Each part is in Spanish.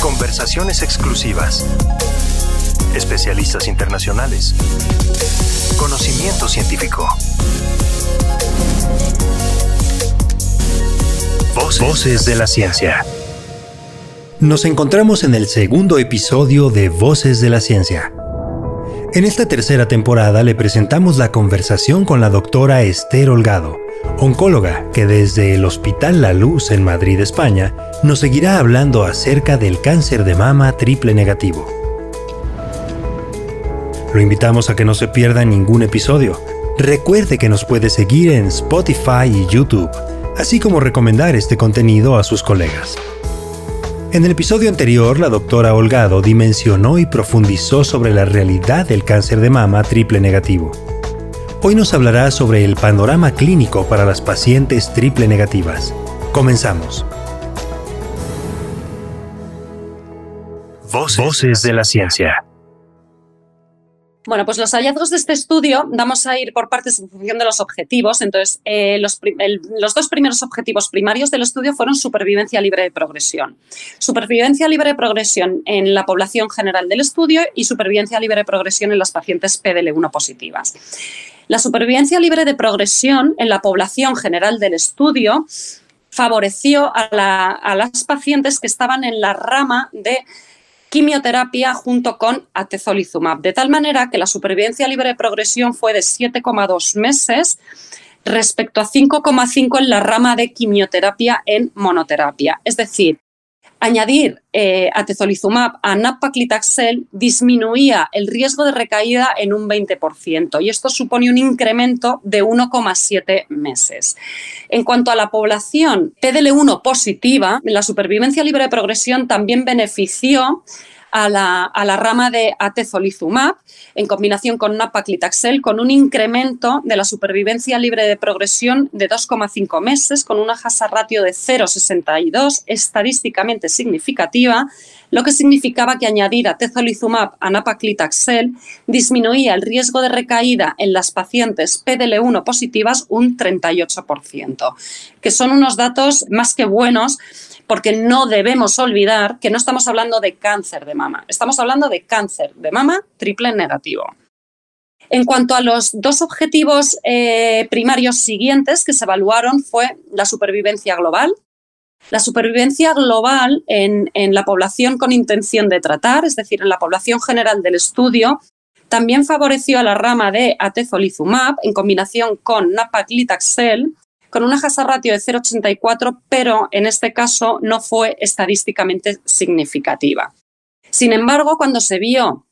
Conversaciones exclusivas. Especialistas internacionales. Conocimiento científico. Voces, de la ciencia. Nos encontramos en el segundo episodio de Voces de la Ciencia. En esta tercera temporada le presentamos la conversación con la doctora Esther Holgado, oncóloga que desde el Hospital La Luz en Madrid, España, nos seguirá hablando acerca del cáncer de mama triple negativo. Lo invitamos a que no se pierda ningún episodio. Recuerde que nos puede seguir en Spotify y YouTube, así como recomendar este contenido a sus colegas. En el episodio anterior, la doctora Holgado dimensionó y profundizó sobre la realidad del cáncer de mama triple negativo. Hoy nos hablará sobre el panorama clínico para las pacientes triple negativas. Comenzamos. Voces, de la ciencia. Bueno, pues los hallazgos de este estudio vamos a ir por partes en función de los objetivos. Entonces, eh, los, dos primeros objetivos primarios del estudio fueron supervivencia libre de progresión. Supervivencia libre de progresión en la población general del estudio y supervivencia libre de progresión en las pacientes PDL1 positivas. La supervivencia libre de progresión en la población general del estudio favoreció a las pacientes que estaban en la rama de quimioterapia junto con atezolizumab, de tal manera que la supervivencia libre de progresión fue de 7,2 meses respecto a 5,5 en la rama de quimioterapia en monoterapia. Es decir, añadir eh, atezolizumab a nab-paclitaxel disminuía el riesgo de recaída en un 20% y esto supone un incremento de 1,7 meses. En cuanto a la población PDL1 positiva, la supervivencia libre de progresión también benefició a la, rama de atezolizumab en combinación con napaclitaxel con un incremento de la supervivencia libre de progresión de 2,5 meses con una hazard ratio de 0,62 estadísticamente significativa, lo que significaba que añadir atezolizumab a napaclitaxel disminuía el riesgo de recaída en las pacientes PDL1 positivas un 38%, que son unos datos más que buenos porque no debemos olvidar que no estamos hablando de cáncer de mama, estamos hablando de cáncer de mama triple negativo. En cuanto a los dos objetivos eh, primarios siguientes que se evaluaron fue la supervivencia global. La supervivencia global en, en la población con intención de tratar, es decir, en la población general del estudio, también favoreció a la rama de atezolizumab en combinación con napaclitaxel con una hazard ratio de 0,84, pero en este caso no fue estadísticamente significativa. Sin embargo, cuando se vio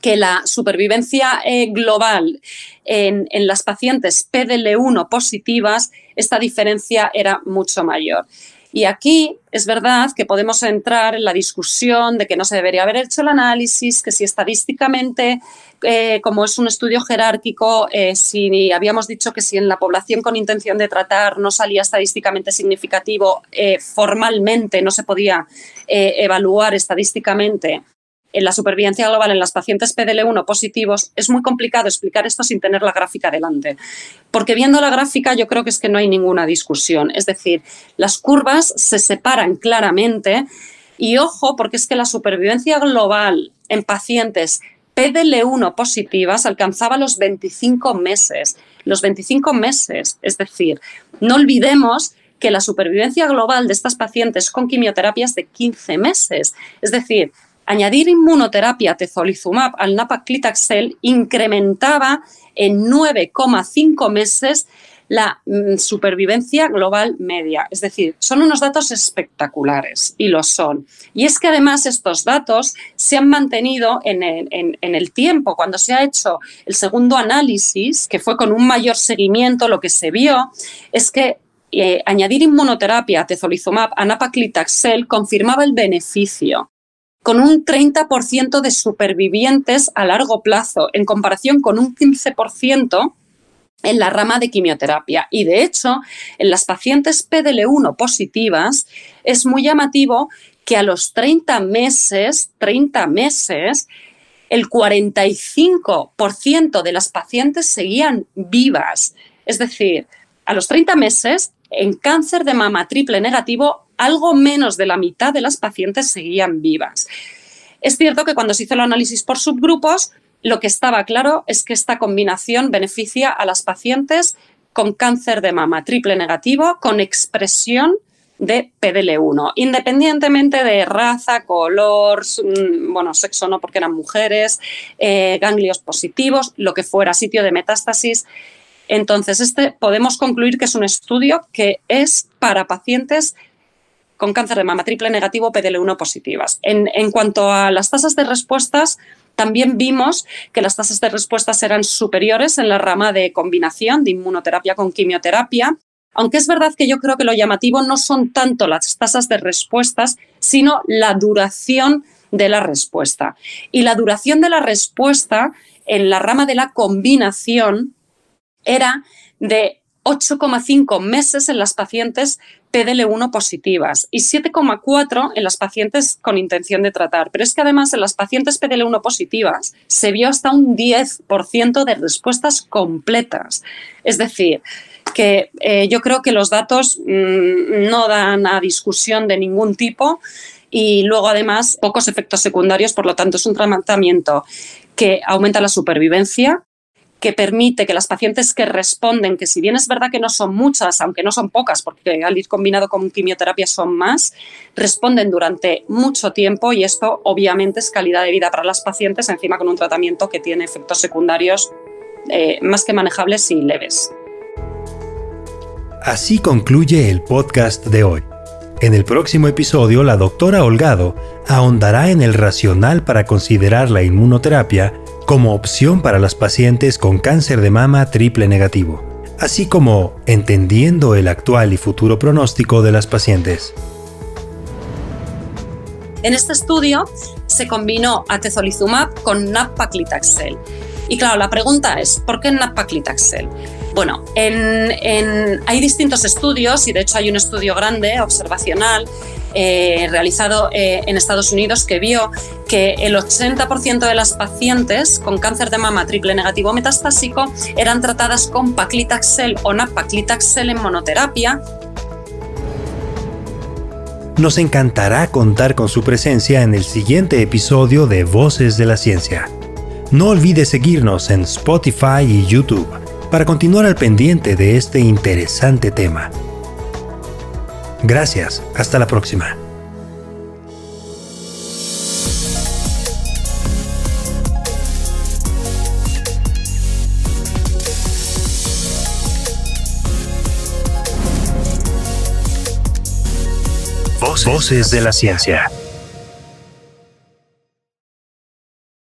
que la supervivencia eh, global en, las pacientes PDL1 positivas, esta diferencia era mucho mayor. Y aquí es verdad que podemos entrar en la discusión de que no se debería haber hecho el análisis, que si estadísticamente, eh, como es un estudio jerárquico, eh, si habíamos dicho que si en la población con intención de tratar no salía estadísticamente significativo, eh, formalmente no se podía evaluar estadísticamente en la supervivencia global en las pacientes PDL1 positivos, es muy complicado explicar esto sin tener la gráfica delante. Porque viendo la gráfica yo creo que es que no hay ninguna discusión. Es decir, las curvas se separan claramente y ojo, porque es que la supervivencia global en pacientes PDL1 positivas alcanzaba los 25 meses. Los 25 meses, es decir, no olvidemos que la supervivencia global de estas pacientes con quimioterapias de 15 meses. Es decir, añadir inmunoterapia tezolizumab al napaclitaxel incrementaba en 9,5 meses la mm, supervivencia global media. Es decir, son unos datos espectaculares y lo son. Y es que además estos datos se han mantenido en el, tiempo. Cuando se ha hecho el segundo análisis, que fue con un mayor seguimiento, lo que se vio es que eh, añadir inmunoterapia a tezolizumab a napaclitaxel confirmaba el beneficio con un 30% de supervivientes a largo plazo, en comparación con un 15% en la rama de quimioterapia. Y de hecho, en las pacientes PDL1 positivas es muy llamativo que a los 30 meses, 30 meses, el 45% de las pacientes seguían vivas. Es decir, a los 30 meses, en cáncer de mama triple negativo, algo menos de la mitad de las pacientes seguían vivas. Es cierto que cuando se hizo el análisis por subgrupos, lo que estaba claro es que esta combinación beneficia a las pacientes con cáncer de mama triple negativo con expresión de PDL1, independientemente de raza, color, mm, bueno, sexo no porque eran mujeres, eh, ganglios positivos, lo que fuera, sitio de metástasis. Entonces, este podemos concluir que es un estudio que es para pacientes con cáncer de mama triple negativo PDL1 positivas. En, en cuanto a las tasas de respuestas, también vimos que las tasas de respuestas eran superiores en la rama de combinación de inmunoterapia con quimioterapia, aunque es verdad que yo creo que lo llamativo no son tanto las tasas de respuestas, sino la duración de la respuesta. Y la duración de la respuesta en la rama de la combinación era de 8,5 meses en las pacientes PDL1 positivas y 7,4 en las pacientes con intención de tratar. Pero es que además en las pacientes PDL1 positivas se vio hasta un 10% de respuestas completas. Es decir, que eh, yo creo que los datos mm, no dan a discusión de ningún tipo y luego además pocos efectos secundarios, por lo tanto es un tratamiento que aumenta la supervivencia, que permite que las pacientes que responden, que si bien es verdad que no son muchas, aunque no son pocas, porque al ir combinado con quimioterapia son más, responden durante mucho tiempo y esto obviamente es calidad de vida para las pacientes, encima con un tratamiento que tiene efectos secundarios eh, más que manejables y leves. Así concluye el podcast de hoy. En el próximo episodio, la doctora Holgado ahondará en el racional para considerar la inmunoterapia como opción para las pacientes con cáncer de mama triple negativo, así como entendiendo el actual y futuro pronóstico de las pacientes. En este estudio se combinó atezolizumab con nab-paclitaxel. Y claro, la pregunta es, ¿por qué nab-paclitaxel? Bueno, hay distintos estudios y de hecho hay un estudio grande, observacional, eh, realizado eh, en Estados Unidos que vio que el 80% de las pacientes con cáncer de mama triple negativo metastásico eran tratadas con paclitaxel o napaclitaxel en monoterapia. Nos encantará contar con su presencia en el siguiente episodio de Voces de la Ciencia. No olvide seguirnos en Spotify y YouTube para continuar al pendiente de este interesante tema. Gracias, hasta la próxima. Voces de la ciencia.